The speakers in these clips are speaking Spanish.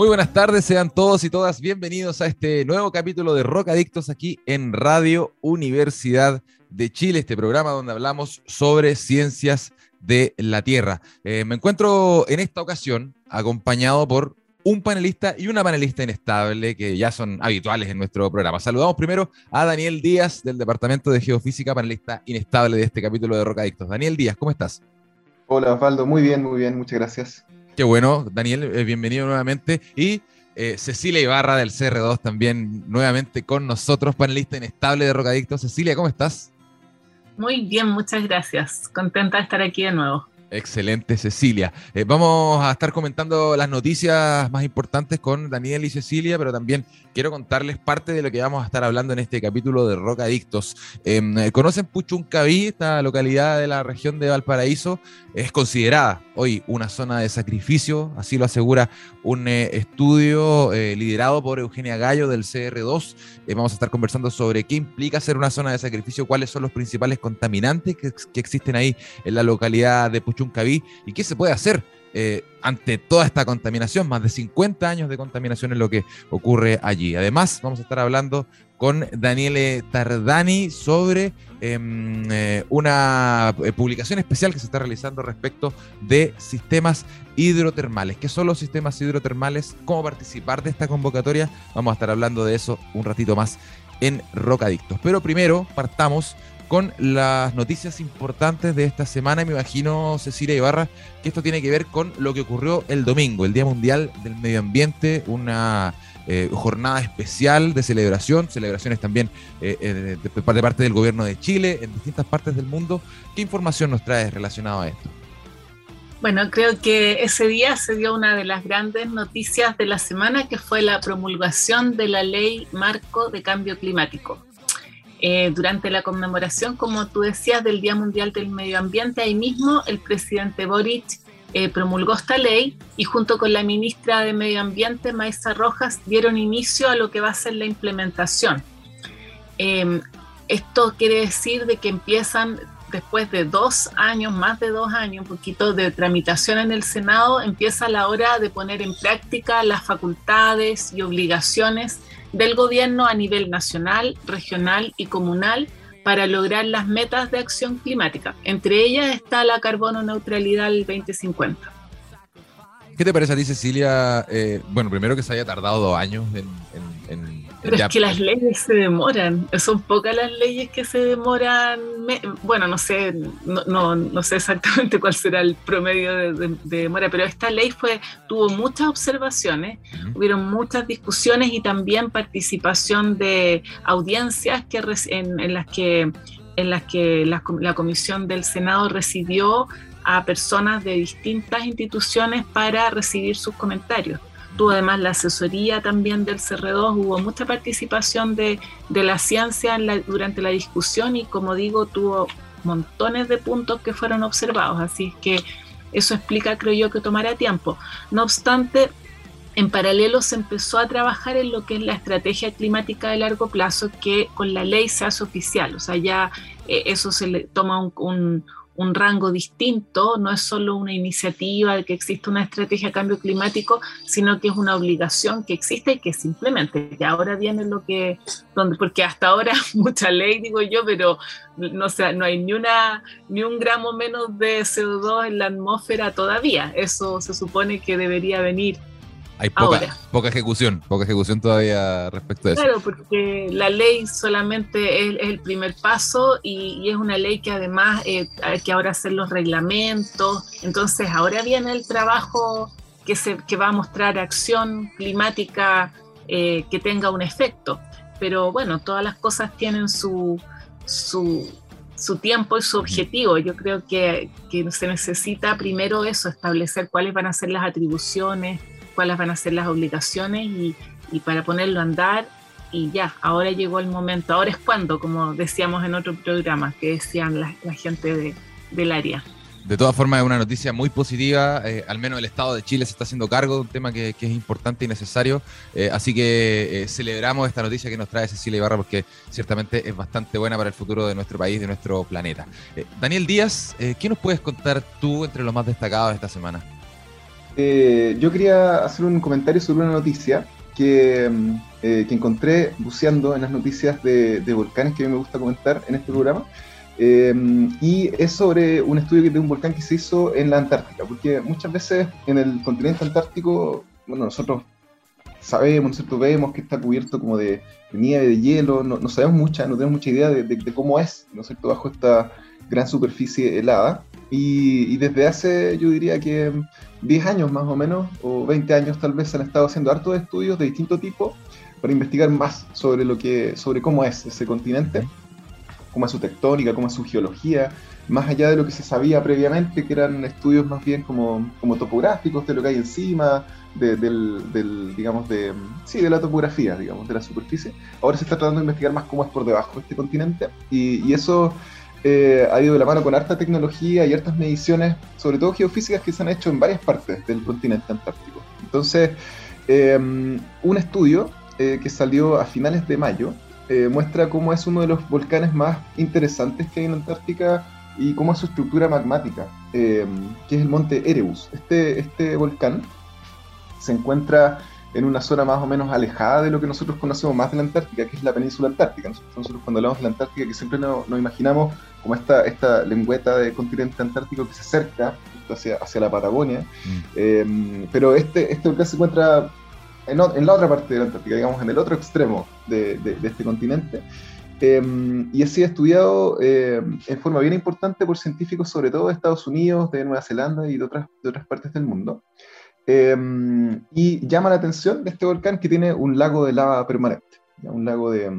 Muy buenas tardes, sean todos y todas bienvenidos a este nuevo capítulo de Rocadictos aquí en Radio Universidad de Chile, este programa donde hablamos sobre ciencias de la Tierra. Eh, me encuentro en esta ocasión acompañado por un panelista y una panelista inestable que ya son habituales en nuestro programa. Saludamos primero a Daniel Díaz del Departamento de Geofísica, panelista inestable de este capítulo de Rocadictos. Daniel Díaz, ¿cómo estás? Hola Osvaldo, muy bien, muy bien, muchas gracias. Qué bueno, Daniel, eh, bienvenido nuevamente. Y eh, Cecilia Ibarra del CR2 también nuevamente con nosotros, panelista inestable de Rocadictos. Cecilia, ¿cómo estás? Muy bien, muchas gracias. Contenta de estar aquí de nuevo. Excelente, Cecilia. Eh, vamos a estar comentando las noticias más importantes con Daniel y Cecilia, pero también quiero contarles parte de lo que vamos a estar hablando en este capítulo de Roca Adictos. Em, eh, ¿Conocen Puchuncaví, esta localidad de la región de Valparaíso? Es considerada hoy una zona de sacrificio, así lo asegura un eh, estudio liderado por Eugenia Gallo del CR2. vamos a estar conversando sobre qué implica ser una zona de sacrificio, cuáles son los principales contaminantes que, que existen ahí en la localidad de Puchuncaví Chuncaví y qué se puede hacer eh, ante toda esta contaminación, más de 50 años de contaminación es lo que ocurre allí. Además, vamos a estar hablando con Daniele Tardani sobre em, eh, una eh, publicación especial que se está realizando respecto de sistemas hidrotermales. ¿Qué son los sistemas hidrotermales? ¿Cómo participar de esta convocatoria? Vamos a estar hablando de eso un ratito más en Rocadictos. Pero primero partamos con las noticias importantes de esta semana. Me imagino, Cecilia Ibarra, que esto tiene que ver con lo que ocurrió el domingo, el Día Mundial del Medio Ambiente, una eh, jornada especial de celebración, celebraciones también eh, eh, de, parte del gobierno de Chile en distintas partes del mundo. ¿Qué información nos traes relacionado a esto? Bueno, creo que ese día se dio una de las grandes noticias de la semana, que fue la promulgación de la ley marco de cambio climático. Eh, durante la conmemoración, como tú decías, del Día Mundial del Medio Ambiente, ahí mismo el presidente Boric eh, promulgó esta ley y junto con la ministra de Medio Ambiente, Maisa Rojas, dieron inicio a lo que va a ser la implementación. Em, esto quiere decir de que empiezan después de dos años, más de dos años, un poquito de tramitación en el Senado, empieza la hora de poner en práctica las facultades y obligaciones del gobierno a nivel nacional, regional y comunal para lograr las metas de acción climática. Entre ellas está la carbono neutralidad del 2050. ¿Qué te parece a ti, Cecilia? Eh, bueno, primero que se haya tardado dos años en pero es que las leyes se demoran, son pocas las leyes que se demoran, bueno, no sé, no, no, sé exactamente cuál será el promedio de, demora, pero esta ley fue, tuvo muchas observaciones, hubieron muchas discusiones y también participación de audiencias que, en, las que, en las que la, la Comisión del Senado recibió a personas de distintas instituciones para recibir sus comentarios tuvo además la asesoría también del CR2, hubo mucha participación de, la ciencia durante la discusión y como digo, tuvo montones de puntos que fueron observados, así que eso explica, creo yo, que tomará tiempo. No obstante, en paralelo se empezó a trabajar en lo que es la estrategia climática de largo plazo, que con la ley se hace oficial, o sea, ya eh, eso se le toma un rango distinto, no es solo una iniciativa de que existe una estrategia de cambio climático, sino que es una obligación que existe y que simplemente, y ahora viene lo que, donde, porque hasta ahora mucha ley, digo yo, pero no, sea, no hay ni, una, ni un gramo menos de CO2 en la atmósfera todavía, eso se supone que debería venir hay poca, poca ejecución, poca ejecución todavía respecto a eso. Claro, porque la ley solamente es, el primer paso y, es una ley que además eh, hay que ahora hacer los reglamentos. Entonces ahora viene el trabajo que, se, que va a mostrar acción climática eh, que tenga un efecto. Pero bueno, todas las cosas tienen su, su, su tiempo y su objetivo. Yo creo que, que, se necesita primero eso, establecer cuáles van a ser las atribuciones, cuáles van a ser las obligaciones y, para ponerlo a andar. Y ya, ahora llegó el momento, ahora es cuando, como decíamos en otro programa, que decían la, la gente de, del área. De todas formas, es una noticia muy positiva. Eh, al menos el Estado de Chile se está haciendo cargo de un tema que, es importante y necesario. Eh, así que eh, celebramos esta noticia que nos trae Cecilia Ibarra porque ciertamente es bastante buena para el futuro de nuestro país, de nuestro planeta. Daniel Díaz, ¿qué nos puedes contar tú entre los más destacados de esta semana? Yo quería hacer un comentario sobre una noticia que, mm, que encontré buceando en las noticias de, de volcanes que a mí me gusta comentar en este programa. Eh, y es sobre un estudio de un volcán que se hizo en la Antártica, porque muchas veces en el continente antártico, bueno, nosotros sabemos, nosotros vemos que está cubierto como de, nieve, de hielo, no, sabemos mucha, no tenemos mucha idea de, cómo es, ¿no es cierto?, bajo esta gran superficie helada. Y, desde hace, yo diría que 10 años más o menos, o 20 años tal vez, se han estado haciendo hartos estudios de distinto tipo para investigar más sobre, lo que, sobre cómo es ese continente cómo es su tectónica, cómo es su geología, más allá de lo que se sabía previamente, que eran estudios más bien como, como topográficos de lo que hay encima, de, del, digamos, de, sí, de la topografía, digamos, de la superficie. Ahora se está tratando de investigar más cómo es por debajo de este continente y, y eso eh, ha ido de la mano con harta tecnología y hartas mediciones, sobre todo geofísicas, que se han hecho en varias partes del continente antártico. Entonces, eh, un estudio eh, que salió a finales de mayo eh, muestra cómo es uno de los volcanes más interesantes que hay en Antártica y cómo es su estructura magmática, eh, que es el monte Erebus. Este, este volcán se encuentra en una zona más o menos alejada de lo que nosotros conocemos más de la Antártica, que es la península antártica. Nosotros, cuando hablamos de la Antártica, que siempre nos, imaginamos como esta, esta lengüeta de continente antártico que se acerca hacia, hacia la Patagonia, mm. eh, pero este, este volcán se encuentra en, la otra parte de la Antártica, digamos, en el otro extremo de, este continente. Em, y ha sido estudiado em, en forma bien importante por científicos, sobre todo de Estados Unidos, de Nueva Zelanda y de otras, de otras partes del mundo. Em, y llama la atención de este volcán que tiene un lago de lava permanente, un lago de,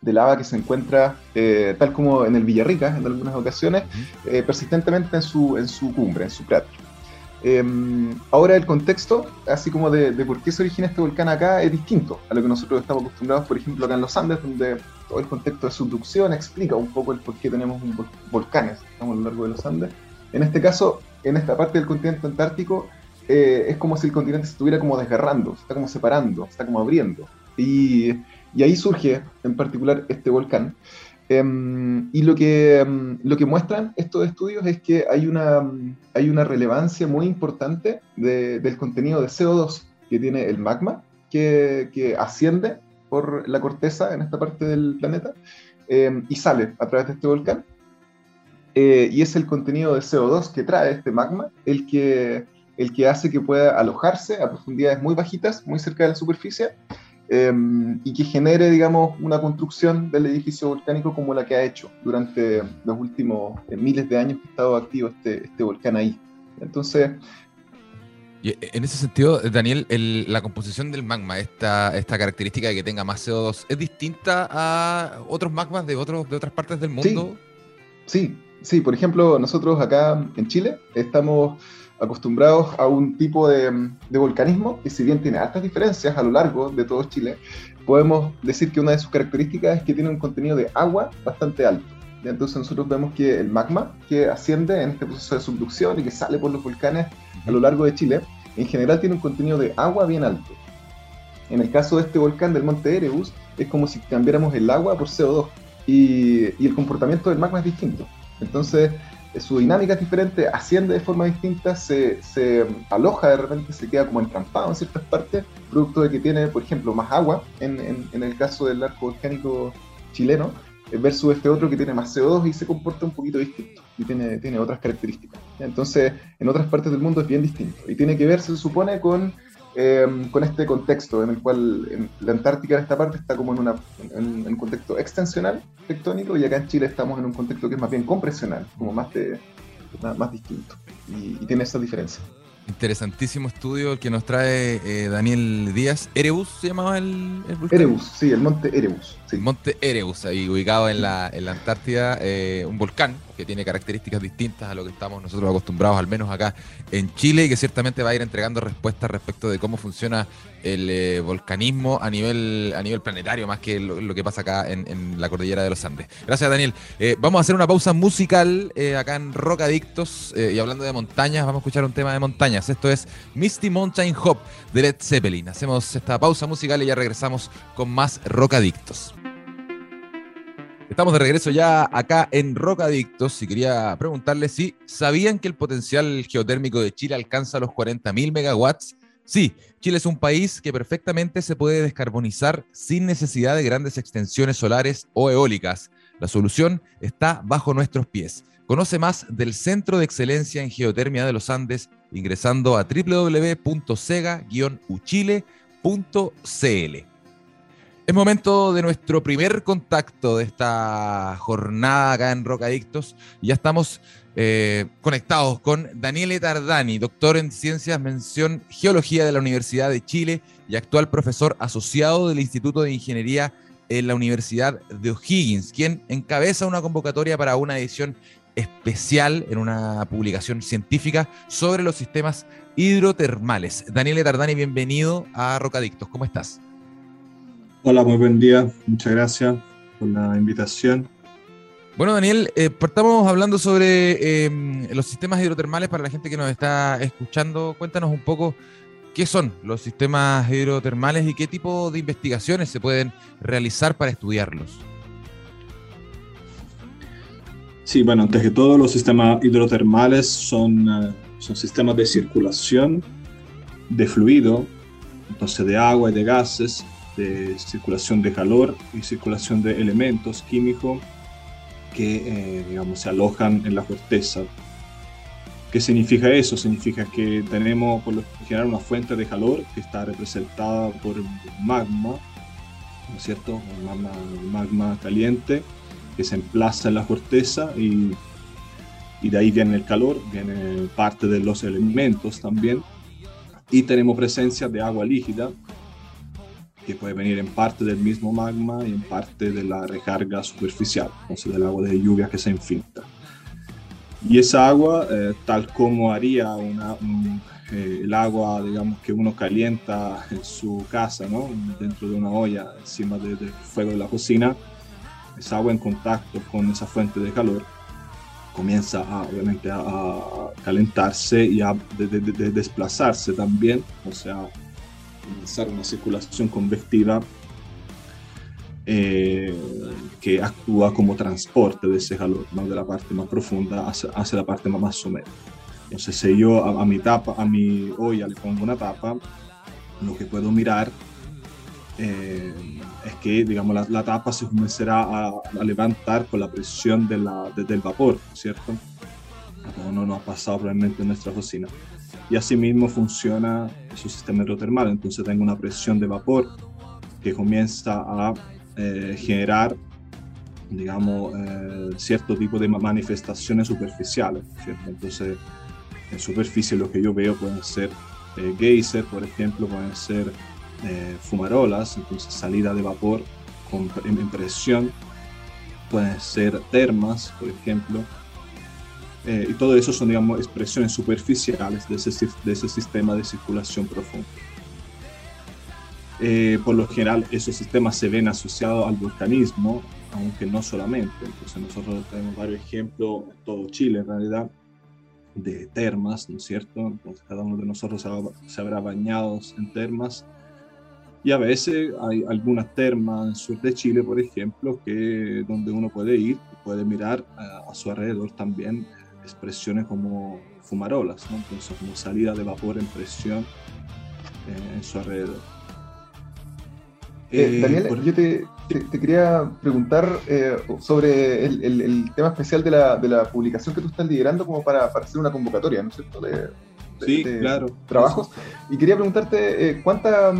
de, lava que se encuentra, eh, tal como en el Villarrica en algunas ocasiones, eh, persistentemente en su, en su cumbre, en su cráter. Em, ahora el contexto, así como de, por qué se origina este volcán acá, es distinto a lo que nosotros estamos acostumbrados, por ejemplo, acá en los Andes, donde todo el contexto de subducción explica un poco el por qué tenemos un volcanes a lo largo de los Andes. En este caso, en esta parte del continente antártico, eh, es como si el continente se estuviera como desgarrando, se está como separando, se está como abriendo. Y, y ahí surge en particular este volcán. Em, y lo que, em, lo que muestran estos estudios es que hay una, hay una relevancia muy importante del contenido de CO2 que tiene el magma, que, que, asciende por la corteza en esta parte del planeta em, y sale a través de este volcán. Eh, y es el contenido de CO2 que trae este magma el que, el que hace que pueda alojarse a profundidades muy bajitas, muy cerca de la superficie, Em, y que genere, digamos, una construcción del edificio volcánico como la que ha hecho durante los últimos eh, miles de años que ha estado activo este, este volcán ahí. Entonces... Y eh, en ese sentido, Daniel, la composición del magma, esta, esta característica de que tenga más CO2, ¿es distinta a otros magmas de, otros, de otras partes del mundo? sí, sí. Por ejemplo, nosotros acá en Chile estamos acostumbrados a un tipo de, volcanismo que si bien tiene altas diferencias a lo largo de todo Chile, podemos decir que una de sus características es que tiene un contenido de agua bastante alto. Entonces nosotros vemos que el magma que asciende en este proceso de subducción y que sale por los volcanes a lo largo de Chile, en general tiene un contenido de agua bien alto. En el caso de este volcán del Monte Erebus, es como si cambiáramos el agua por CO2 y, y el comportamiento del magma es distinto. Entonces, su dinámica es diferente, asciende de forma distinta, se, se, aloja de repente, se queda como entrampado en ciertas partes, producto de que tiene, por ejemplo, más agua, en, en, el caso del arco volcánico chileno, eh, versus este otro que tiene más CO2 y se comporta un poquito distinto y tiene, tiene otras características. Entonces, en otras partes del mundo es bien distinto y tiene que ver, se supone, con Em, con este contexto en el cual la Antártica en esta parte está como en, una, en, un contexto extensional tectónico y acá en Chile estamos en un contexto que es más bien compresional, como más, de, más, distinto y, tiene esa diferencia. Interesantísimo estudio que nos trae eh, Daniel Díaz. ¿Erebus se llamaba el, volcán? Erebus, sí, el monte Erebus. El monte Erebus, ahí ubicado en la, en la Antártida, eh, un volcán que tiene características distintas a lo que estamos nosotros acostumbrados, al menos acá en Chile, y que ciertamente va a ir entregando respuestas respecto de cómo funciona el eh, volcanismo a nivel, a nivel planetario, más que lo, que pasa acá en, la cordillera de los Andes. Gracias, Daniel. Eh, vamos a hacer una pausa musical acá en Rock Adictos, y hablando de montañas, vamos a escuchar un tema de montañas. Esto es Misty Mountain Hop de Led Zeppelin. Hacemos esta pausa musical y ya regresamos con más Rock Adictos. Estamos de regreso ya acá en Rocadictos y quería preguntarles si sabían que el potencial geotérmico de Chile alcanza los 40.000 megawatts. Sí, Chile es un país que perfectamente se puede descarbonizar sin necesidad de grandes extensiones solares o eólicas. La solución está bajo nuestros pies. Conoce más del Centro de Excelencia en Geotermia de los Andes ingresando a www.sega-uchile.cl. Es momento de nuestro primer contacto de esta jornada acá en Rocadictos. Ya estamos eh, conectados con Daniele Tardani, doctor en Ciencias Mención Geología de la Universidad de Chile y actual profesor asociado del Instituto de Ingeniería en la Universidad de O'Higgins, quien encabeza una convocatoria para una edición especial en una publicación científica sobre los sistemas hidrotermales. Daniele Tardani, bienvenido a Rocadictos. ¿Cómo estás? Hola, muy buen día. Muchas gracias por la invitación. Bueno, Daniel, eh, partamos hablando sobre em, los sistemas hidrotermales para la gente que nos está escuchando. Cuéntanos un poco qué son los sistemas hidrotermales y qué tipo de investigaciones se pueden realizar para estudiarlos. Sí, bueno, antes que todo, los sistemas hidrotermales son, eh, son sistemas de circulación de fluido, entonces de agua y de gases, de circulación de calor y circulación de elementos químicos que eh, digamos, se alojan en la corteza. ¿Qué significa eso? Significa que tenemos por lo general una fuente de calor que está representada por magma, ¿no es cierto? magma, magma caliente que se emplaza en la corteza y, y de ahí viene el calor, viene parte de los elementos también. Y tenemos presencia de agua líquida que puede venir en parte del mismo magma y en parte de la recarga superficial, entonces del agua de lluvia que se infiltra. Y esa agua, eh, tal como haría una, eh, el agua, digamos, que uno calienta en su casa, ¿no? dentro de una olla encima del fuego de la cocina, esa agua en contacto con esa fuente de calor comienza a, obviamente a, calentarse y a desplazarse también, o sea, comenzar una circulación convectiva eh, que actúa como transporte de ese calor, de la parte más profunda hacia, hacia la parte más, más Entonces, si yo a, mi tapa, a mi olla le pongo una tapa, lo que puedo mirar eh, es que, digamos, la, tapa se comenzará a, a, levantar con la presión de la, del vapor, ¿cierto? Como no nos ha pasado probablemente en nuestra cocina y asimismo funciona su sistema hidrotermal. Entonces tengo una presión de vapor que comienza a eh, generar, digamos, eh, cierto tipo de manifestaciones superficiales. Entonces, en superficie lo que yo veo pueden ser eh, geyser, por ejemplo, pueden ser fumarolas, entonces salida de vapor con presión, pueden ser termas, por ejemplo, eh, y todo eso son, digamos, expresiones superficiales de ese, de ese sistema de circulación profunda. Eh, por lo general, esos sistemas se ven asociados al volcanismo, aunque no solamente. Entonces, nosotros tenemos varios ejemplos todo Chile, en realidad, de termas, ¿no es cierto? Entonces, cada uno de nosotros se, habrá bañado en termas. Y a veces hay algunas termas en sur de Chile, por ejemplo, que donde uno puede ir, puede mirar a, a su alrededor también expresiones como fumarolas, ¿no? entonces como salida de vapor en presión eh, en su alrededor. Eh, eh, Daniel, yo te, te, quería preguntar sobre el, el, tema especial de la, de la, publicación que tú estás liderando como para, para hacer una convocatoria, ¿no es cierto? De, sí, claro. Trabajos. Y quería preguntarte, ¿cuánta,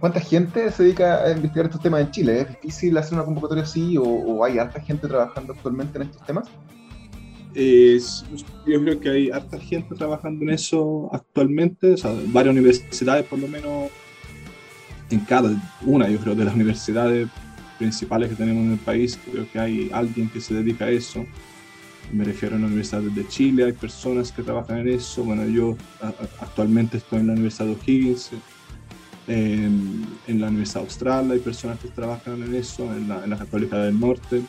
¿cuánta gente se dedica a investigar estos temas en Chile? ¿Es difícil hacer una convocatoria así o, o hay alta gente trabajando actualmente en estos temas? Es, yo creo que hay harta gente trabajando en eso actualmente, o varias universidades por lo menos, en cada una, yo creo, de las universidades principales que tenemos en el país, creo que hay alguien que se dedica a eso. Me refiero a la Universidad de Chile, hay personas que trabajan en eso. Bueno, yo actualmente estoy en la Universidad de O'Higgins, en, la Universidad Austral hay personas que trabajan en eso, en la, en del Norte.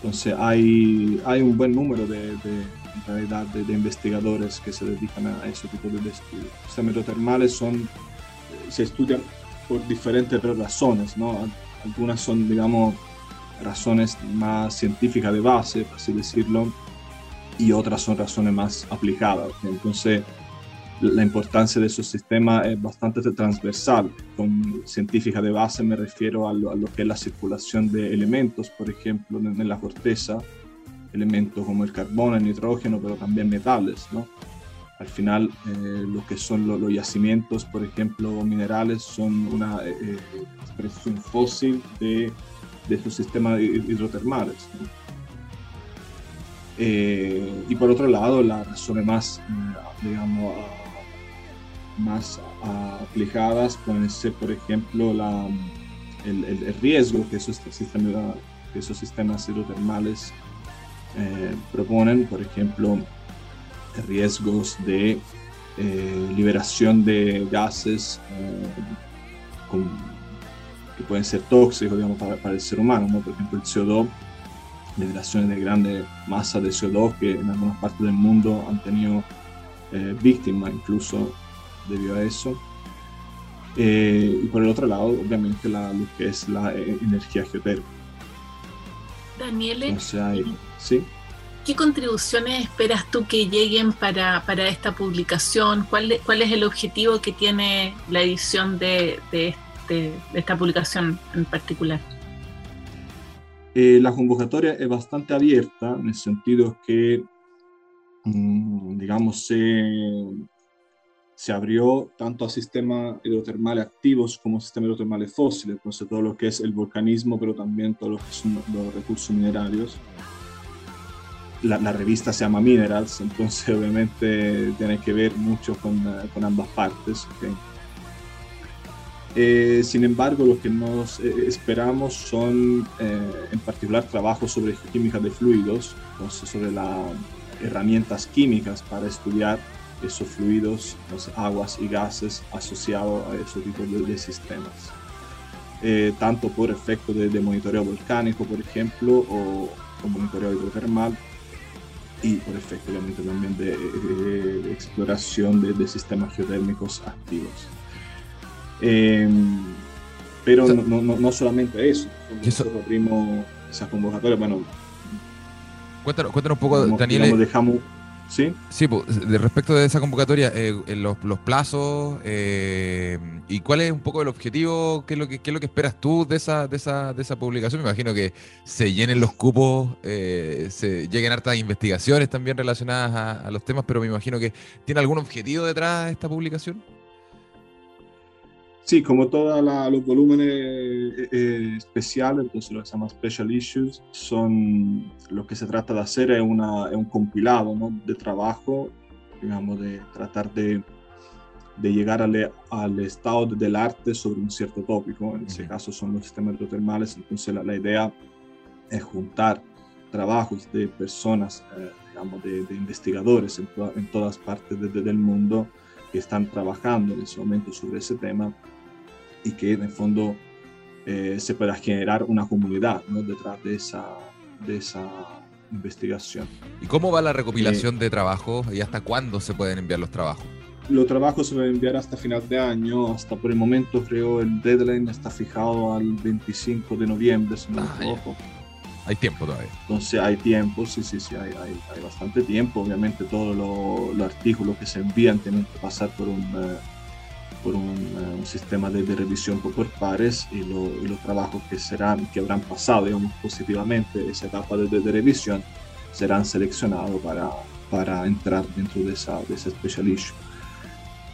Entonces hay, hay un buen número de, de realidad de, investigadores que se dedican a ese tipo de estudios. Los metrotermales son, se estudian por diferentes razones, ¿no? Algunas son, digamos, razones más científicas de base, por así decirlo, y otras son razones más aplicadas. Entonces, la importancia de esos sistemas es bastante transversal. Con científica de base me refiero a lo, que es la circulación de elementos, por ejemplo, en, la corteza, elementos como el carbono, el nitrógeno, pero también metales. ¿no? Al final, eh, lo que son los, yacimientos, por ejemplo, minerales, son una eh, eh, expresión fósil de, de estos sistemas hidrotermales. y por otro lado, las razones más, digamos, más aplicadas pueden ser, por ejemplo, la, el, el, riesgo que esos, sistemas, que esos sistemas hidrotermales eh, proponen, por ejemplo, riesgos de eh, liberación de gases eh, que pueden ser tóxicos digamos, para, para, el ser humano, ¿no? por ejemplo el CO2, liberaciones de grandes masas de CO2 que en algunas partes del mundo han tenido víctimas incluso debido a eso. Eh, y por el otro lado, obviamente, la, lo que es la eh, energía geotérmica. Daniel, ¿sí? ¿qué contribuciones esperas tú que lleguen para, para esta publicación? ¿Cuál, ¿Cuál, es el objetivo que tiene la edición de, de, este, de esta publicación en particular? Eh, la convocatoria es bastante abierta en el sentido que, mm, digamos, se se abrió tanto a sistemas hidrotermales activos como sistemas hidrotermales fósiles, entonces todo lo que es el volcanismo, pero también todo lo los recursos minerarios. La, revista se llama Minerals, entonces obviamente tiene que ver mucho con, eh, con ambas partes. Eh, sin embargo, lo que nos eh, esperamos son en particular trabajos sobre química de fluidos, entonces sobre las herramientas químicas para estudiar esos fluidos, las aguas y gases asociados a esos tipos de, sistemas. Eh, tanto por efecto de, monitoreo volcánico, por ejemplo, o, monitoreo hidrotermal, y por efecto obviamente también de, exploración de, sistemas geotérmicos activos. Em, pero no, no, no, solamente eso, nosotros abrimos esa convocatoria, bueno... Cuéntanos, cuéntanos un poco, Daniel. dejamos Sí. Sí, pues, respecto de esa convocatoria, eh, los, los, plazos eh, y cuál es un poco el objetivo, qué es lo que, qué es lo que esperas tú de esa, de, esa, de esa publicación. Me imagino que se llenen los cupos, eh, se lleguen hartas investigaciones también relacionadas a, a, los temas, pero me imagino que tiene algún objetivo detrás de esta publicación. Sí, como todos los volúmenes eh, eh, especiales, entonces lo que se llama special issues, son lo que se trata de hacer es, una, es un compilado ¿no? de trabajo, digamos, de tratar de, de llegar al, al, estado del arte sobre un cierto tópico. En este caso son los sistemas hidrotermales, entonces la, la idea es juntar trabajos de personas, eh, digamos, de, de investigadores en, en, todas partes de, del mundo que están trabajando en ese momento sobre ese tema y que en el fondo eh, se pueda generar una comunidad ¿no? detrás de esa, de esa investigación. ¿Y cómo va la recopilación eh, de trabajos y hasta cuándo se pueden enviar los trabajos? Los trabajos se van a enviar hasta final de año, hasta por el momento creo el deadline está fijado al 25 de noviembre, si no ah, Hay tiempo todavía. Entonces hay tiempo, sí, sí, sí, hay, hay, hay bastante tiempo. Obviamente todos los artículos que se envían tienen que pasar por un... Eh, por un, eh, sistema de, revisión por, pares y, los trabajos que, serán, que habrán pasado digamos, positivamente esa etapa de, revisión serán seleccionados para, para entrar dentro de esa, de ese special issue.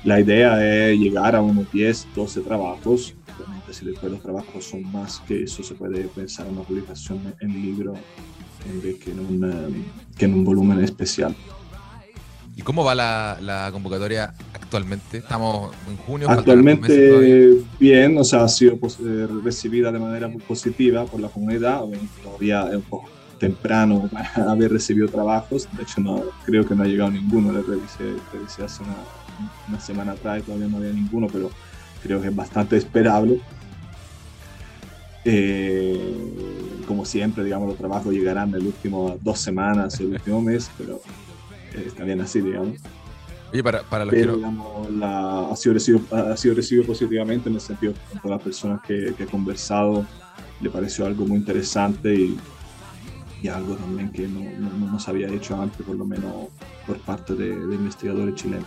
La idea es llegar a unos 10, 12 trabajos. Obviamente, si después los trabajos son más que eso, se puede pensar en una publicación en libro en vez que en un, que en un volumen especial. ¿Y cómo va la, convocatoria actualmente? Estamos en junio. Actualmente bien, o sea, ha sido pues, eh, recibida de manera muy positiva por la comunidad. Todavía es un poco temprano para haber recibido trabajos. De hecho, no, creo que no ha llegado ninguno. Le revisé, hace una, semana atrás y todavía no había ninguno, pero creo que es bastante esperable. Eh, como siempre, digamos, los trabajos llegarán en las últimas dos semanas, el último mes, pero está bien así, digamos. Oye, para, para los que ha, sido recibido, ha sido recibido positivamente en el sentido que las personas que, que he conversado le pareció algo muy interesante y, y algo también que no, no, no, se había hecho antes, por lo menos por parte de, de investigadores chilenos.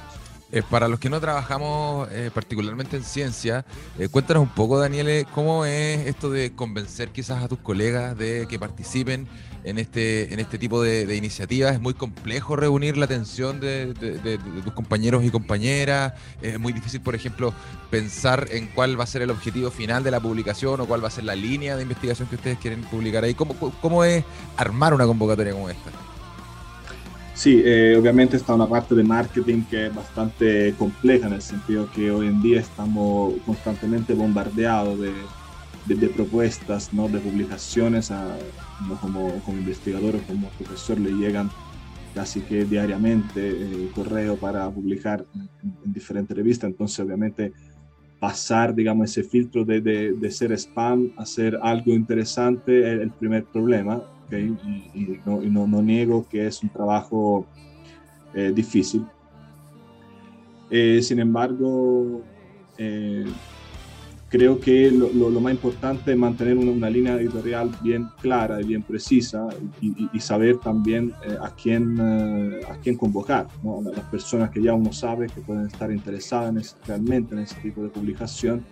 Eh, para los que no trabajamos eh, particularmente en ciencia, eh, cuéntanos un poco, Daniele, cómo es esto de convencer quizás a tus colegas de que participen en este, en este tipo de, iniciativas. Es muy complejo reunir la atención de, tus compañeros y compañeras. Es muy difícil, por ejemplo, pensar en cuál va a ser el objetivo final de la publicación o cuál va a ser la línea de investigación que ustedes quieren publicar ahí. ¿Cómo, cómo es armar una convocatoria como esta? Sí, eh, obviamente está una parte de marketing que es bastante compleja en el sentido que hoy en día estamos constantemente bombardeados de, de, propuestas, ¿no? de publicaciones, a, como, como investigador o como profesor le llegan casi que diariamente eh, correo para publicar en, diferentes revistas, entonces obviamente pasar, digamos, ese filtro de, de, de ser spam a ser algo interesante es el primer problema y, no, no, niego que es un trabajo eh, difícil. Eh, sin embargo, creo que lo, lo, más importante es mantener una, línea editorial bien clara y bien precisa y, saber también a, quién, a quién convocar, ¿no? las personas que ya uno sabe que pueden estar interesadas realmente en ese tipo de publicación.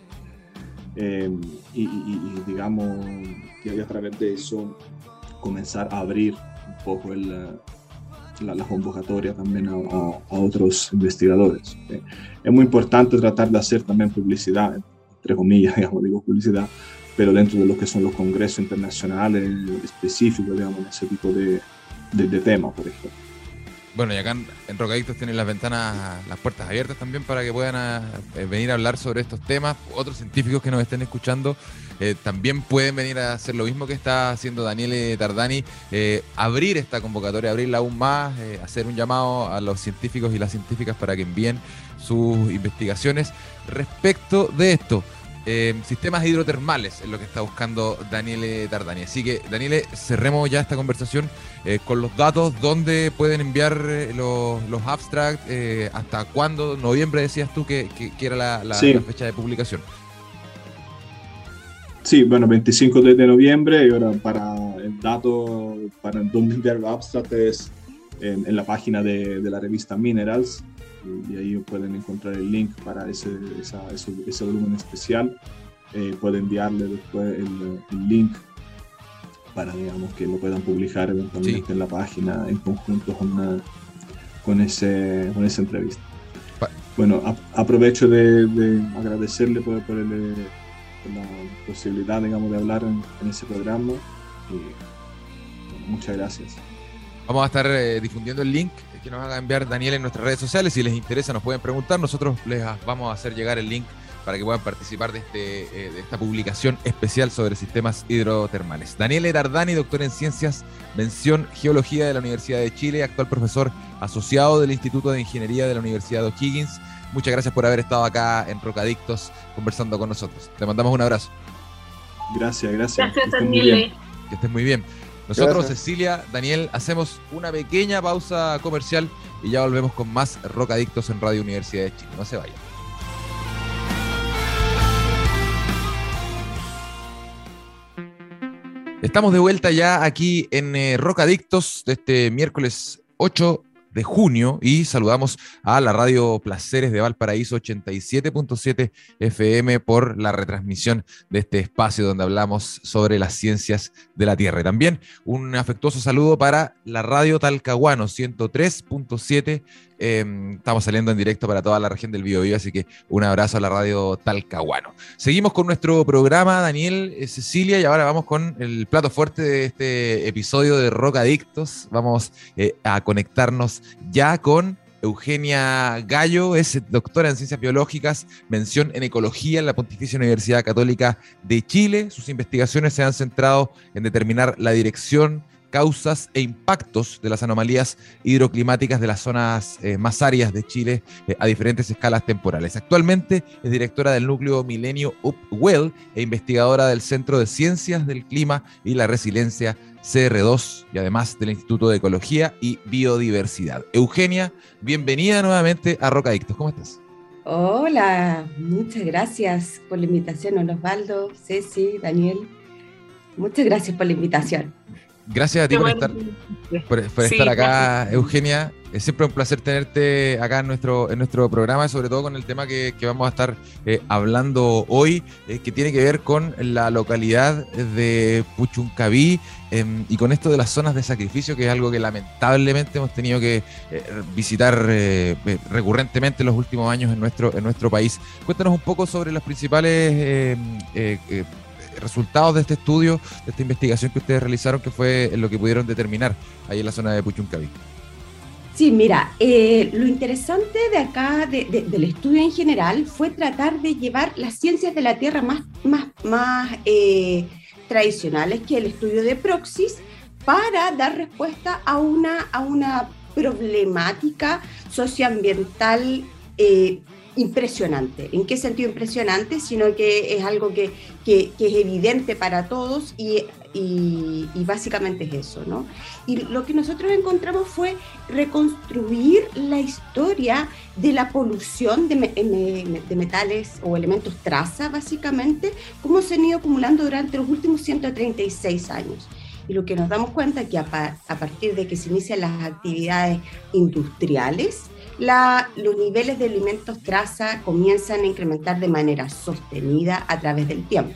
y, digamos que a través de eso comenzar a abrir un poco el, la, convocatoria también a, otros investigadores. Es muy importante tratar de hacer también publicidad, entre comillas, digamos, digo publicidad, pero dentro de lo que son los congresos internacionales específicos, digamos, en ese tipo de, de temas, por ejemplo. Bueno, y acá en, Rocadictos tienen las ventanas, las puertas abiertas también para que puedan ah, eh, venir a hablar sobre estos temas. Otros científicos que nos estén escuchando eh, también pueden venir a hacer lo mismo que está haciendo Daniele Tardani, eh, abrir esta convocatoria, abrirla aún más, hacer un llamado a los científicos y las científicas para que envíen sus investigaciones respecto de esto. Em, sistemas hidrotermales es lo que está buscando Daniele Tardani. Así que, Daniele, cerremos ya esta conversación eh, con los datos, dónde pueden enviar eh, los, abstracts, eh, hasta cuándo, noviembre decías tú que, era la, fecha de publicación. Sí, bueno, 25 de, noviembre y ahora para el dato, para dónde enviar los abstracts es en, la página de, de la revista Minerals, y ahí pueden encontrar el link para ese, ese, volumen especial. Eh, pueden enviarle después el, link para digamos que lo puedan publicar eventualmente en la página en conjunto con, con, ese, con esa entrevista. Bueno, aprovecho de, agradecerle por, por, la posibilidad digamos, de hablar en, ese programa y muchas gracias. Vamos a estar eh, difundiendo el link que nos haga enviar Daniel en nuestras redes sociales. Si les interesa, nos pueden preguntar. Nosotros les vamos a hacer llegar el link para que puedan participar de, este, eh, de esta publicación especial sobre sistemas hidrotermales. Daniel Dardani, doctor en Ciencias, mención Geología de la Universidad de Chile, actual profesor asociado del Instituto de Ingeniería de la Universidad de O'Higgins. Muchas gracias por haber estado acá en Rocadictos conversando con nosotros. Te mandamos un abrazo. Gracias, gracias. Gracias, Daniel. Que estés muy bien. Nosotros, Cecilia, Daniel, hacemos una pequeña pausa comercial y ya volvemos con más Rocadictos en Radio Universidad de Chile. No se vayan. Estamos de vuelta ya aquí en eh, Rocadictos de este miércoles 8 de junio y saludamos a la radio Placeres de Valparaíso 87.7 FM por la retransmisión de este espacio donde hablamos sobre las ciencias de la Tierra. También un afectuoso saludo para la radio Talcahuano 103.7 Em, estamos saliendo en directo para toda la región del Biobío, así que un abrazo a la radio Talcahuano. Seguimos con nuestro programa, Daniel, eh, Cecilia, y ahora vamos con el plato fuerte de este episodio de Rock Adictos. Vamos eh, a conectarnos ya con Eugenia Gallo, es doctora en ciencias biológicas, mención en ecología en la Pontificia Universidad Católica de Chile. Sus investigaciones se han centrado en determinar la dirección causas e impactos de las anomalías hidroclimáticas de las zonas eh, más áreas de Chile eh, a diferentes escalas temporales. Actualmente es directora del núcleo Milenio UpWell e investigadora del Centro de Ciencias del Clima y la Resiliencia CR2 y además del Instituto de Ecología y Biodiversidad. Eugenia, bienvenida nuevamente a Rocadictos. ¿Cómo estás? Hola, muchas gracias por la invitación, Osvaldo, Ceci, Daniel. Muchas gracias por la invitación. Gracias a ti por, estar, por, estar acá, Eugenia. Es siempre un placer tenerte acá en nuestro, en nuestro programa, sobre todo con el tema que, vamos a estar eh, hablando hoy, eh, que tiene que ver con la localidad de Puchuncaví em, y con esto de las zonas de sacrificio, que es algo que lamentablemente hemos tenido que eh, visitar recurrentemente en los últimos años en nuestro, en nuestro país. Cuéntanos un poco sobre las principales resultados de este estudio, de esta investigación que ustedes realizaron, que fue lo que pudieron determinar ahí en la zona de Puchuncaví. Sí, mira, eh, lo interesante de acá, del estudio en general, fue tratar de llevar las ciencias de la Tierra más, más, más eh, tradicionales que el estudio de Proxys para dar respuesta a una, a una problemática socioambiental eh, impresionante. ¿En qué sentido impresionante? Sino que es algo que, que, es evidente para todos y, y, básicamente es eso, ¿no? Y lo que nosotros encontramos fue reconstruir la historia de la polución de, de metales o elementos traza, básicamente, cómo se han ido acumulando durante los últimos 136 años. Y lo que nos damos cuenta es que a, a partir de que se inician las actividades industriales, los niveles de alimentos traza comienzan a incrementar de manera sostenida a través del tiempo.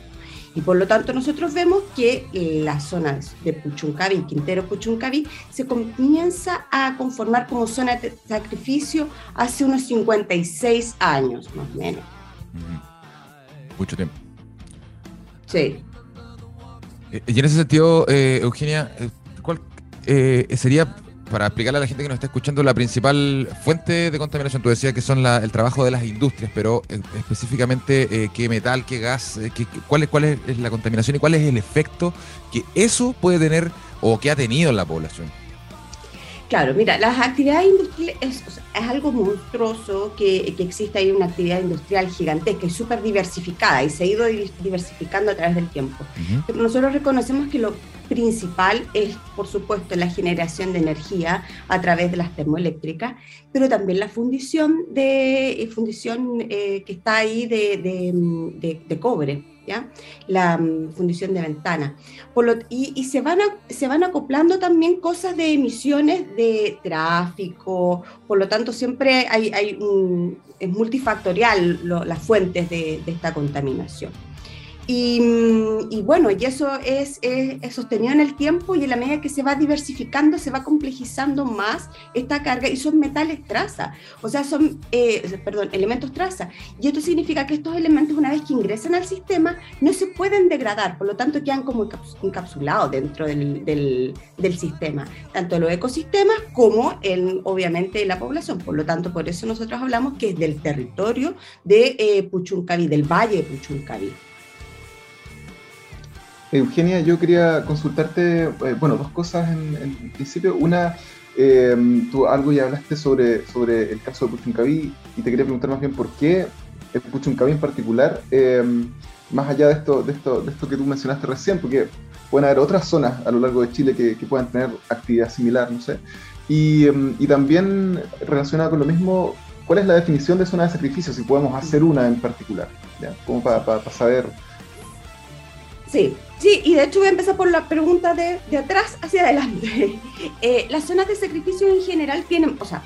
Y por lo tanto nosotros vemos que la zona de Puchuncaví, Quintero Puchuncaví, se comienza a conformar como zona de sacrificio hace unos 56 años, más o menos. Mucho tiempo. Sí. Eh, y en ese sentido, eh, Eugenia, eh, ¿cuál sería para explicarle a la gente que nos está escuchando, la principal fuente de contaminación, tú decías que son el trabajo de las industrias, pero eh, específicamente eh, qué metal, qué gas, eh, cuál, es, cuál es la contaminación y cuál es el efecto que eso puede tener o que ha tenido en la población. Claro, mira, las actividades industriales es, algo monstruoso que, que, existe ahí una actividad industrial gigantesca y súper diversificada y se ha ido diversificando a través del tiempo. Pero nosotros reconocemos que lo principal es, por supuesto, la generación de energía a través de las termoeléctricas, pero también la fundición, de, eh, fundición eh, que está ahí de, de, de cobre la mm, fundición de ventana. y, se, van se van acoplando también cosas de emisiones de tráfico, por lo tanto siempre hay, hay es multifactorial las fuentes de esta contaminación. Y, bueno, y eso es, sostenido en el tiempo y en la medida que se va diversificando, se va complejizando más esta carga y son metales traza, o sea, son, eh, perdón, elementos traza. Y esto significa que estos elementos, una vez que ingresan al sistema, no se pueden degradar, por lo tanto quedan como encapsulados dentro del, del, sistema, tanto los ecosistemas como, en, obviamente, la población. Por lo tanto, por eso nosotros hablamos que es del territorio de eh, Puchuncaví, del valle de Puchuncaví. Eugenia, yo quería consultarte, eh, bueno, dos cosas en, principio. Una, em, tú algo ya hablaste sobre, sobre el caso de Puchuncaví y te quería preguntar más bien por qué el Puchuncaví en particular, em, más allá de esto, de, esto, de esto que tú mencionaste recién, porque pueden haber otras zonas a lo largo de Chile que, puedan tener actividad similar, no sé. Y, em, y también relacionado con lo mismo, ¿cuál es la definición de zona de sacrificio? Si podemos hacer una en particular, ¿ya? como para, para saber Sí, sí, y de hecho voy a empezar por la pregunta de, de atrás hacia adelante. Eh, las zonas de sacrificio en general tienen, o sea,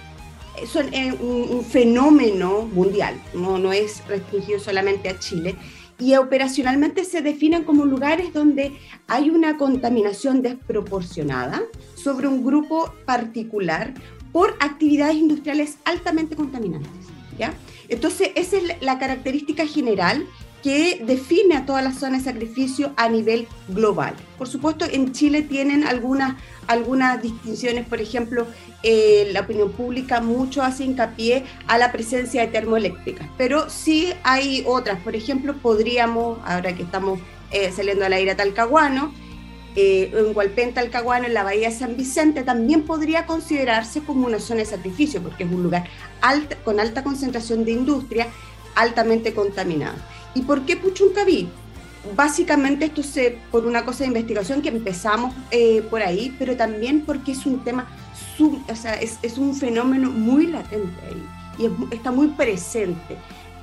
son eh, un, fenómeno mundial, no, no es restringido solamente a Chile, y operacionalmente se definen como lugares donde hay una contaminación desproporcionada sobre un grupo particular por actividades industriales altamente contaminantes. ¿ya? Entonces, esa es la característica general que define a todas las zonas de sacrificio a nivel global. Por supuesto, en Chile tienen algunas, algunas distinciones, por ejemplo, eh, la opinión pública mucho hace hincapié a la presencia de termoeléctricas, pero sí hay otras. Por ejemplo, podríamos, ahora que estamos eh, saliendo al aire a Talcahuano, eh, en Hualpén, Talcahuano, en la bahía de San Vicente, también podría considerarse como una zona de sacrificio, porque es un lugar con alta concentración de industria, altamente contaminada. ¿Y por qué Puchuncaví? Básicamente esto es por una cosa de investigación que empezamos por ahí, pero también porque es un tema o sea, es, es, un fenómeno muy latente ahí y está muy presente.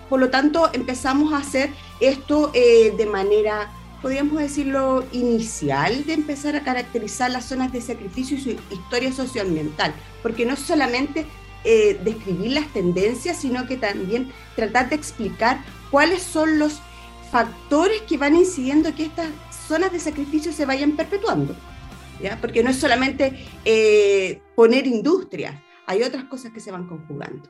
Por lo tanto, empezamos a hacer esto eh, de manera, podríamos decirlo, inicial, de empezar a caracterizar las zonas de sacrificio y su historia socioambiental, porque no solamente eh, describir las tendencias, sino que también tratar de explicar cuáles son los factores que van incidiendo que estas zonas de sacrificio se vayan perpetuando porque no es solamente eh, poner industria, hay otras cosas que se van conjugando.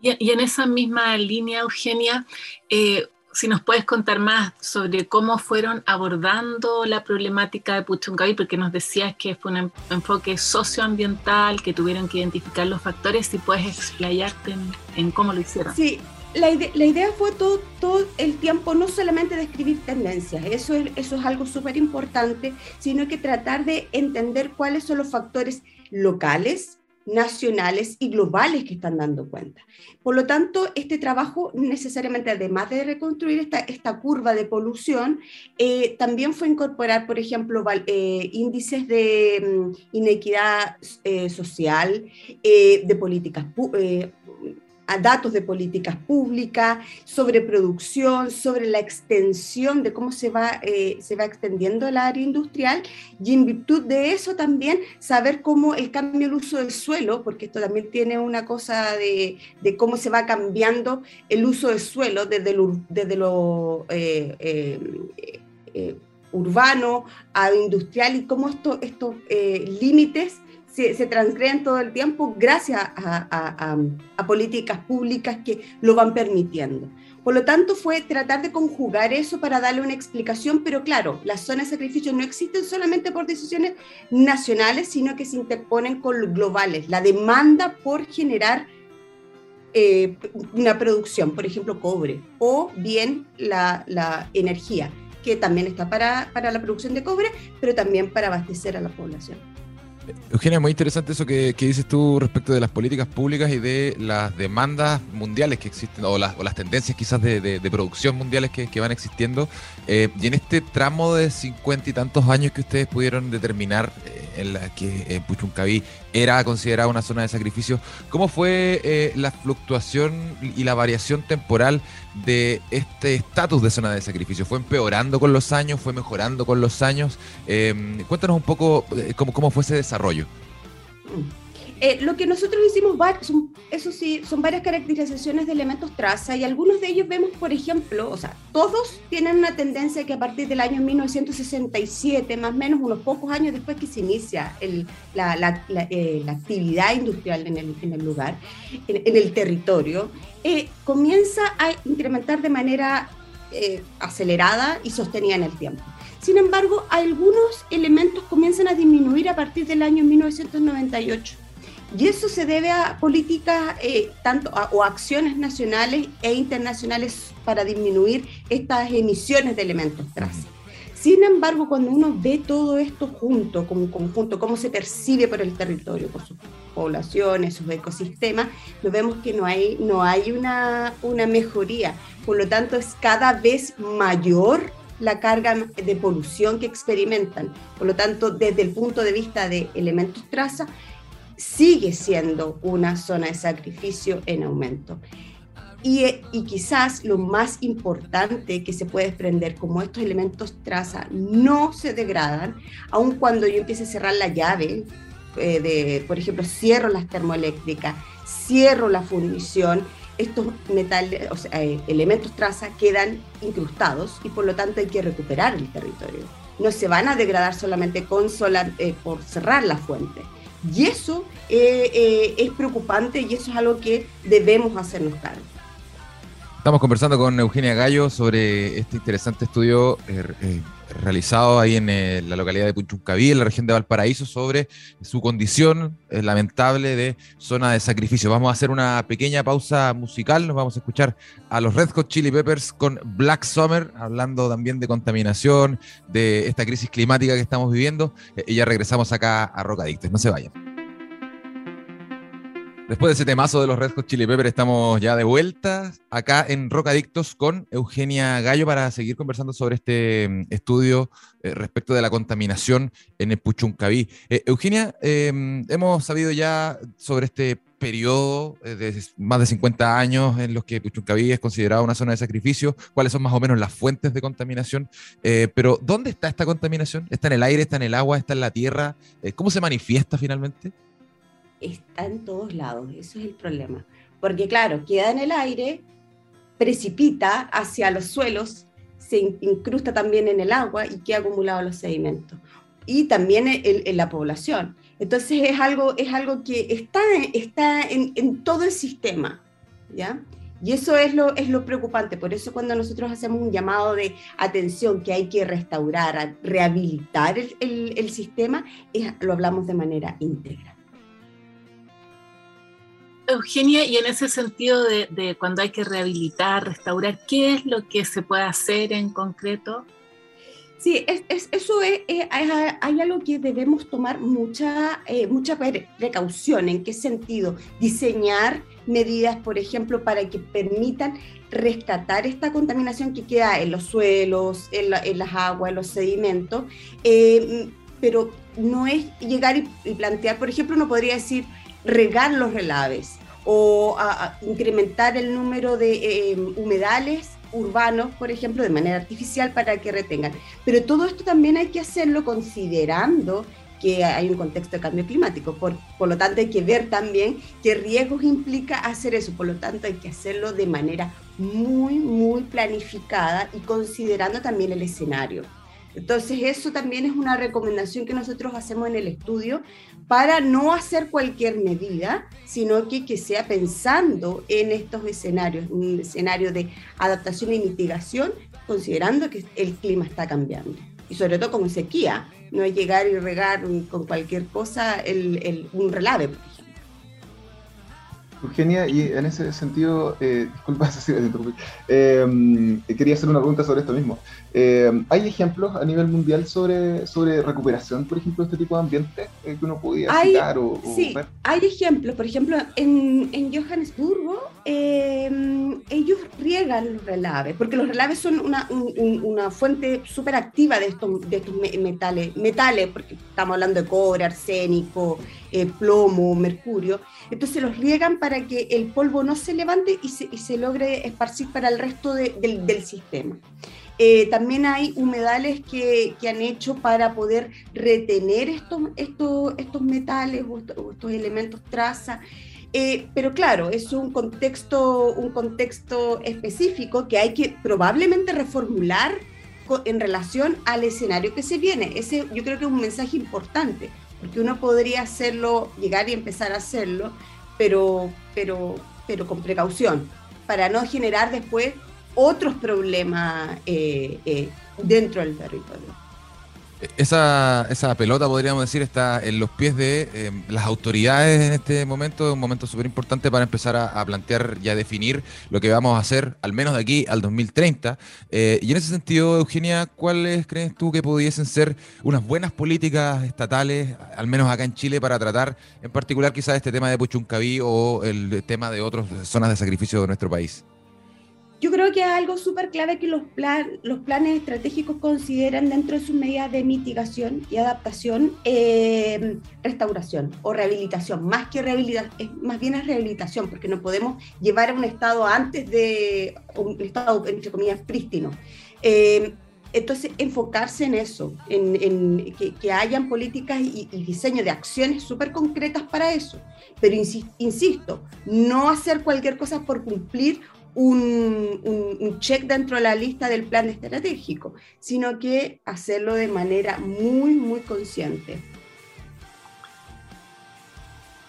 Y, en esa misma línea, Eugenia, eh, si nos puedes contar más sobre cómo fueron abordando la problemática de Puchuncaví, porque nos decías que fue un enfoque socioambiental, que tuvieron que identificar los factores, si puedes explayarte en, en cómo lo hicieron. Sí, la, idea fue todo, todo el tiempo no solamente describir tendencias, eso es, eso es algo súper importante, sino que tratar de entender cuáles son los factores locales, nacionales y globales que están dando cuenta. Por lo tanto, este trabajo necesariamente, además de reconstruir esta, esta curva de polución, eh, también fue incorporar, por ejemplo, eh, índices de mm, inequidad eh, social, de políticas a datos de políticas públicas, sobre producción, sobre la extensión de cómo se va, eh, se va extendiendo el área industrial y en virtud de eso también saber cómo el cambio del uso del suelo, porque esto también tiene una cosa de, de cómo se va cambiando el uso del suelo desde lo, desde lo eh, eh, urbano a industrial y cómo esto, estos límites se, se, transgreden todo el tiempo gracias a, políticas públicas que lo van permitiendo. Por lo tanto, fue tratar de conjugar eso para darle una explicación, pero claro, las zonas de sacrificio no existen solamente por decisiones nacionales, sino que se interponen con globales. La demanda por generar eh, una producción, por ejemplo, cobre, o bien la, la energía, que también está para, para la producción de cobre, pero también para abastecer a la población. Eugenia, muy interesante eso que, dices tú respecto de las políticas públicas y de las demandas mundiales que existen, o las, tendencias quizás de, producción mundiales que, van existiendo. Eh, y en este tramo de cincuenta y tantos años que ustedes pudieron determinar eh, en la que eh, Puchuncaví era considerada una zona de sacrificio, ¿cómo fue la fluctuación y la variación temporal de este estatus de zona de sacrificio? ¿Fue empeorando con los años? ¿Fue mejorando con los años? cuéntanos un poco cómo, cómo fue ese desarrollo? Eh, lo que nosotros hicimos, son, eso sí, son varias caracterizaciones de elementos traza y algunos de ellos vemos, por ejemplo, o sea, todos tienen una tendencia que a partir del año 1967, más o menos unos pocos años después que se inicia el, la, la, eh, actividad industrial en el, en el lugar, en, el territorio, eh, comienza a incrementar de manera acelerada y sostenida en el tiempo. Sin embargo, algunos elementos comienzan a disminuir a partir del año 1998. Y eso se debe a políticas eh, tanto o acciones nacionales e internacionales para disminuir estas emisiones de elementos traza. Sin embargo, cuando uno ve todo esto junto, como un conjunto, cómo se percibe por el territorio, por sus poblaciones, sus ecosistemas, nos vemos que no hay, no hay una, una mejoría. Por lo tanto, es cada vez mayor la carga de polución que experimentan. Por lo tanto, desde el punto de vista de elementos traza, sigue siendo una zona de sacrificio en aumento. Y, y, quizás lo más importante que se puede desprender, como estos elementos traza no se degradan, aun cuando yo empiece a cerrar la llave, eh, de, por ejemplo, cierro las termoeléctricas, cierro la fundición, estos metales, o sea, eh, elementos traza quedan incrustados y por lo tanto hay que recuperar el territorio. No se van a degradar solamente con solar, eh, por cerrar la fuente. Y eso es preocupante y eso es algo que debemos hacernos cargo. Estamos conversando con Eugenia Gallo sobre este interesante estudio realizado ahí en eh, la localidad de Punchuncaví, en la región de Valparaíso, sobre su condición eh, lamentable de zona de sacrificio. Vamos a hacer una pequeña pausa musical, nos vamos a escuchar a los Red Hot Chili Peppers con Black Summer, hablando también de contaminación, de esta crisis climática que estamos viviendo, eh, y ya regresamos acá a Rocadictes. No se vayan. Después de ese temazo de los Red Hot Chili Peppers, estamos ya de vuelta acá en Rocadictos con Eugenia Gallo para seguir conversando sobre este mm, estudio eh, respecto de la contaminación en el Puchuncaví. Eh, Eugenia, em, hemos sabido ya sobre este periodo eh, de más de 50 años en los que Puchuncaví es considerado una zona de sacrificio, cuáles son más o menos las fuentes de contaminación, pero ¿dónde está esta contaminación? ¿Está en el aire, está en el agua, está en la tierra? ¿Cómo se manifiesta finalmente? Está en todos lados, eso es el problema. Porque claro, queda en el aire, precipita hacia los suelos, se incrusta también en el agua y queda acumulado los sedimentos. Y también en, la población. Entonces es algo, es algo que está, está en, todo el sistema, ¿ya? Y eso es lo, es lo preocupante. Por eso cuando nosotros hacemos un llamado de atención que hay que restaurar, rehabilitar el sistema, lo hablamos de manera íntegra. Eugenia, y en ese sentido de, cuando hay que rehabilitar, restaurar, ¿qué es lo que se puede hacer en concreto? Sí, es, eso es, hay algo que debemos tomar mucha, eh, mucha precaución. ¿En qué sentido? Diseñar medidas, por ejemplo, para que permitan rescatar esta contaminación que queda en los suelos, en, las aguas, en los sedimentos, eh, pero no es llegar y, plantear, por ejemplo, uno podría decir regar los relaves o incrementar el número de eh, humedales urbanos, por ejemplo, de manera artificial para que retengan. Pero todo esto también hay que hacerlo considerando que hay un contexto de cambio climático. Por, por, lo tanto, hay que ver también qué riesgos implica hacer eso. Por lo tanto, hay que hacerlo de manera muy, muy planificada y considerando también el escenario. Entonces, eso también es una recomendación que nosotros hacemos en el estudio para no hacer cualquier medida, sino que, que sea pensando en estos escenarios, un escenario de adaptación y mitigación, considerando que el clima está cambiando. Y sobre todo con sequía, no es llegar y regar con cualquier cosa el, un relave, Eugenia, y en ese sentido, eh, disculpa, eh, quería hacer una pregunta sobre esto mismo. Eh, ¿Hay ejemplos a nivel mundial sobre, sobre recuperación, por ejemplo, de este tipo de ambiente eh, que uno podía citar o, sí, hay ejemplos. Por ejemplo, en, en Johannesburgo, ellos riegan los relaves, porque los relaves son una, una fuente súper activa de estos, de estos metales, metales, porque estamos hablando de cobre, arsénico, plomo, mercurio. Entonces los riegan para que el polvo no se levante y se, y se logre esparcir para el resto de, del, del, sistema. Eh, también hay humedales que, que, han hecho para poder retener estos, estos, estos metales o estos, elementos traza. Eh, pero claro, es un contexto, un contexto específico que hay que probablemente reformular en relación al escenario que se viene. Ese yo creo que es un mensaje importante porque uno podría hacerlo, llegar y empezar a hacerlo, pero, pero, pero con precaución, para no generar después otros problemas eh, eh, dentro del territorio. Esa, esa, pelota, podríamos decir, está en los pies de em, las autoridades en este momento, un momento súper importante para empezar a, plantear y a definir lo que vamos a hacer, al menos de aquí al 2030. Eh, y en ese sentido, Eugenia, ¿cuáles crees tú que pudiesen ser unas buenas políticas estatales, al menos acá en Chile, para tratar en particular quizás este tema de Puchuncaví o el tema de otras zonas de sacrificio de nuestro país? Yo creo que es algo súper clave que los, plan, los planes estratégicos consideran dentro de sus medidas de mitigación y adaptación eh, restauración o rehabilitación, más que rehabilitación, más bien es rehabilitación, porque no podemos llevar a un estado antes de un estado, entre comillas, prístino. Eh, entonces, enfocarse en eso, en, que, hayan políticas y, y, diseño de acciones súper concretas para eso. Pero insisto, no hacer cualquier cosa por cumplir un, check dentro de la lista del plan estratégico, sino que hacerlo de manera muy, muy consciente.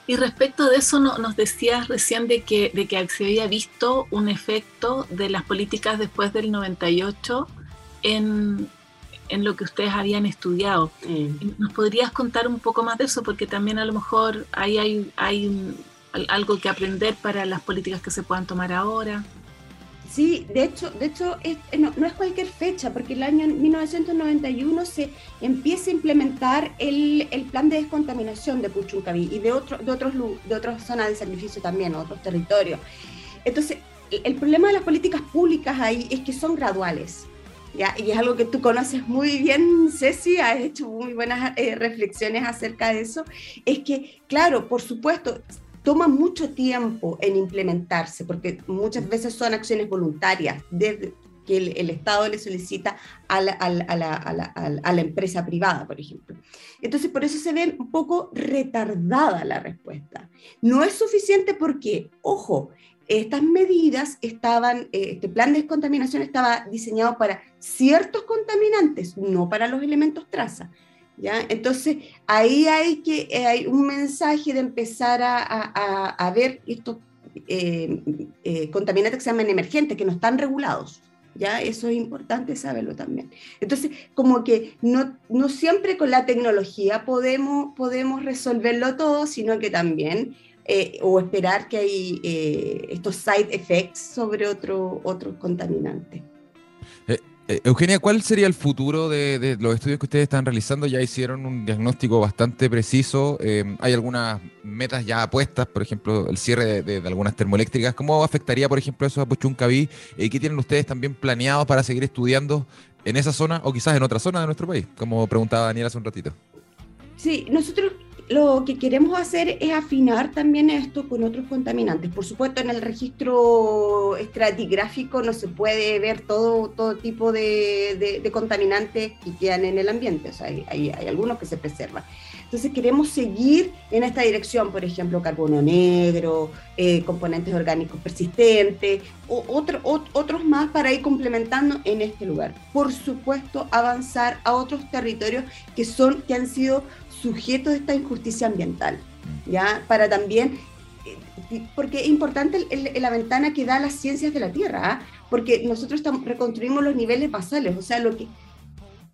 Y respecto de eso, nos decías recién de que, de que se había visto un efecto de las políticas después del 98 en, en lo que ustedes habían estudiado. ¿Nos podrías contar un poco más de eso? Porque también a lo mejor ahí hay, hay algo que aprender para las políticas que se puedan tomar ahora. Sí, de hecho, de hecho eh, no, es cualquier fecha, porque el año 1991 se empieza a implementar el, plan de descontaminación de Puchuncaví y de, otro, de, otros, de otras zonas de sacrificio también, otros territorios. Entonces, el problema de las políticas públicas ahí es que son graduales. ¿ya? Y es algo que tú conoces muy bien, Ceci, has hecho muy buenas eh, reflexiones acerca de eso. Es que, claro, por supuesto, toma mucho tiempo en implementarse, porque muchas veces son acciones voluntarias desde que el, Estado le solicita a la, a, la, empresa privada, por ejemplo. Entonces, por eso se ve un poco retardada la respuesta. No es suficiente porque, ojo, estas medidas estaban, eh, este plan de descontaminación estaba diseñado para ciertos contaminantes, no para los elementos traza. ¿Ya? Entonces, ahí hay, que, eh, hay un mensaje de empezar a, a, a ver estos eh, eh, contaminantes que se llaman emergentes, que no están regulados. ¿ya? Eso es importante saberlo también. Entonces, como que no, no siempre con la tecnología podemos, podemos resolverlo todo, sino que también, o esperar que hay estos side effects sobre otro, otros contaminantes. Eh, Eugenia, ¿cuál sería el futuro de, los estudios que ustedes están realizando? Ya hicieron un diagnóstico bastante preciso. Eh, ¿Hay algunas metas ya puestas? Por ejemplo, el cierre de, algunas termoeléctricas. ¿Cómo afectaría, por ejemplo, eso a Puchuncaví? ¿Y qué tienen ustedes también planeado para seguir estudiando en esa zona o quizás en otra zona de nuestro país? Como preguntaba Daniel hace un ratito. Sí, nosotros lo que queremos hacer es afinar también esto con otros contaminantes. Por supuesto, en el registro estratigráfico no se puede ver todo, todo tipo de, contaminantes que quedan en el ambiente, o sea, hay, hay, algunos que se preservan. Entonces queremos seguir en esta dirección, por ejemplo, carbono negro, eh, componentes orgánicos persistentes, o otro, otros más para ir complementando en este lugar. Por supuesto, avanzar a otros territorios que, son, que han sido sujetos de esta injusticia ambiental, ¿ya? Para también, eh, porque es importante la ventana que da las ciencias de la Tierra, ¿ah? porque nosotros reconstruimos los niveles basales, o sea, lo que,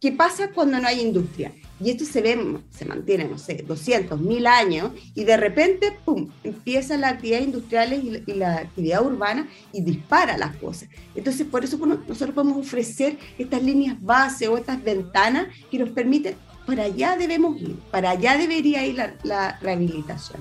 ¿qué pasa cuando no hay industria? Y esto se ve, se mantiene, no sé, 200, 1000 años, y de repente, ¡pum!, empieza la actividad industrial y la, actividad urbana y dispara las cosas. Entonces, por eso nosotros podemos ofrecer estas líneas base o estas ventanas que nos permiten para allá debemos ir, para allá debería ir la, rehabilitación.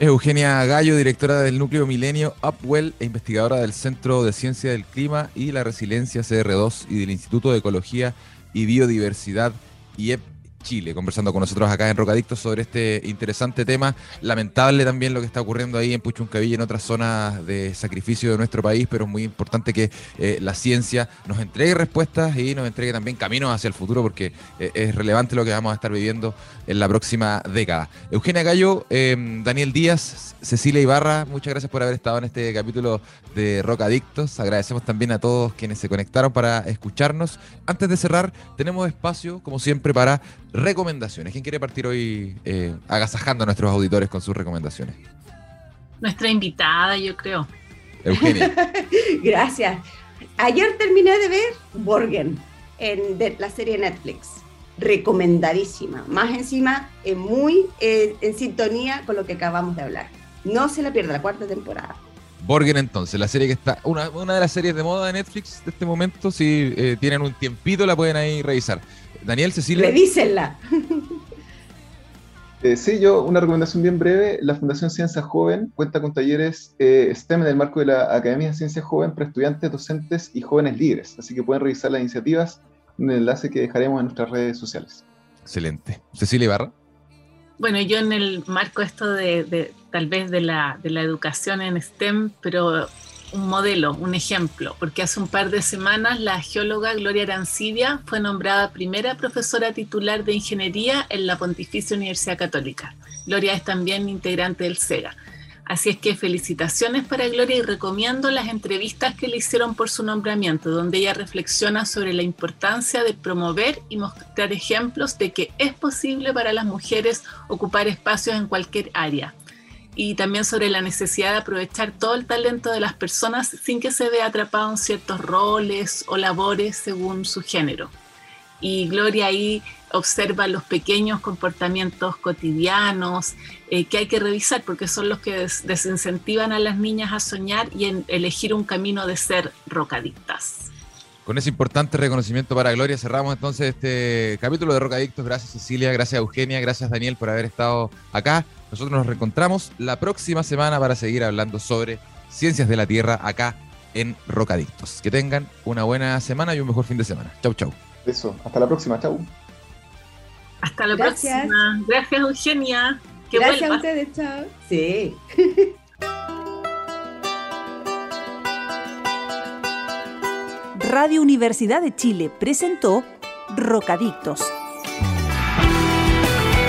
Eugenia Gallo, directora del Núcleo Milenio Upwell e investigadora del Centro de Ciencia del Clima y la Resiliencia CR2 y del Instituto de Ecología y Biodiversidad IEP Chile, conversando con nosotros acá en Rocadictos sobre este interesante tema. Lamentable también lo que está ocurriendo ahí en Puchuncaví y en otras zonas de sacrificio de nuestro país, pero es muy importante que eh, la ciencia nos entregue respuestas y nos entregue también caminos hacia el futuro, porque eh, es relevante lo que vamos a estar viviendo en la próxima década. Eugenia Gallo, em, Daniel Díaz, Cecilia Ibarra, muchas gracias por haber estado en este capítulo de Rocadictos. Agradecemos también a todos quienes se conectaron para escucharnos. Antes de cerrar, tenemos espacio, como siempre, para recomendaciones. ¿Quién quiere partir hoy eh, agasajando a nuestros auditores con sus recomendaciones? Nuestra invitada, yo creo. Eugenia. Gracias. Ayer terminé de ver Borgen en la serie Netflix. Recomendadísima. Más encima, muy eh, en sintonía con lo que acabamos de hablar. No se la pierda, la cuarta temporada. Borgen entonces, la serie que está, una, de las series de moda de Netflix de este momento, si eh, tienen un tiempito la pueden ahí revisar. Daniel, Cecilia. Revísenla. Eh, sí, yo una recomendación bien breve. La Fundación Ciencia Joven cuenta con talleres eh, STEM en el marco de la Academia de Ciencia Joven para estudiantes, docentes y jóvenes líderes. Así que pueden revisar las iniciativas en el enlace que dejaremos en nuestras redes sociales. Excelente. Cecilia Ibarra. Bueno, yo en el marco esto de, tal vez de la, de la educación en STEM, pero un modelo, un ejemplo, porque hace un par de semanas la geóloga Gloria Arancibia fue nombrada primera profesora titular de ingeniería en la Pontificia Universidad Católica. Gloria es también integrante del SEGA. Así es que felicitaciones para Gloria y recomiendo las entrevistas que le hicieron por su nombramiento, donde ella reflexiona sobre la importancia de promover y mostrar ejemplos de que es posible para las mujeres ocupar espacios en cualquier área y también sobre la necesidad de aprovechar todo el talento de las personas sin que se vea atrapado en ciertos roles o labores según su género. Y Gloria ahí observa los pequeños comportamientos cotidianos eh, que hay que revisar porque son los que desincentivan a las niñas a soñar y en elegir un camino de ser rocadictas. Con ese importante reconocimiento para Gloria cerramos entonces este capítulo de Rocadictos. Gracias Cecilia, gracias Eugenia, gracias Daniel por haber estado acá. Nosotros nos reencontramos la próxima semana para seguir hablando sobre ciencias de la Tierra acá en Rocadictos. Que tengan una buena semana y un mejor fin de semana. Chau, chau. Eso, hasta la próxima, chau. Hasta la próxima. Gracias, Eugenia. Que Gracias a ustedes, chao. Sí. Radio Universidad de Chile presentó Rocadictos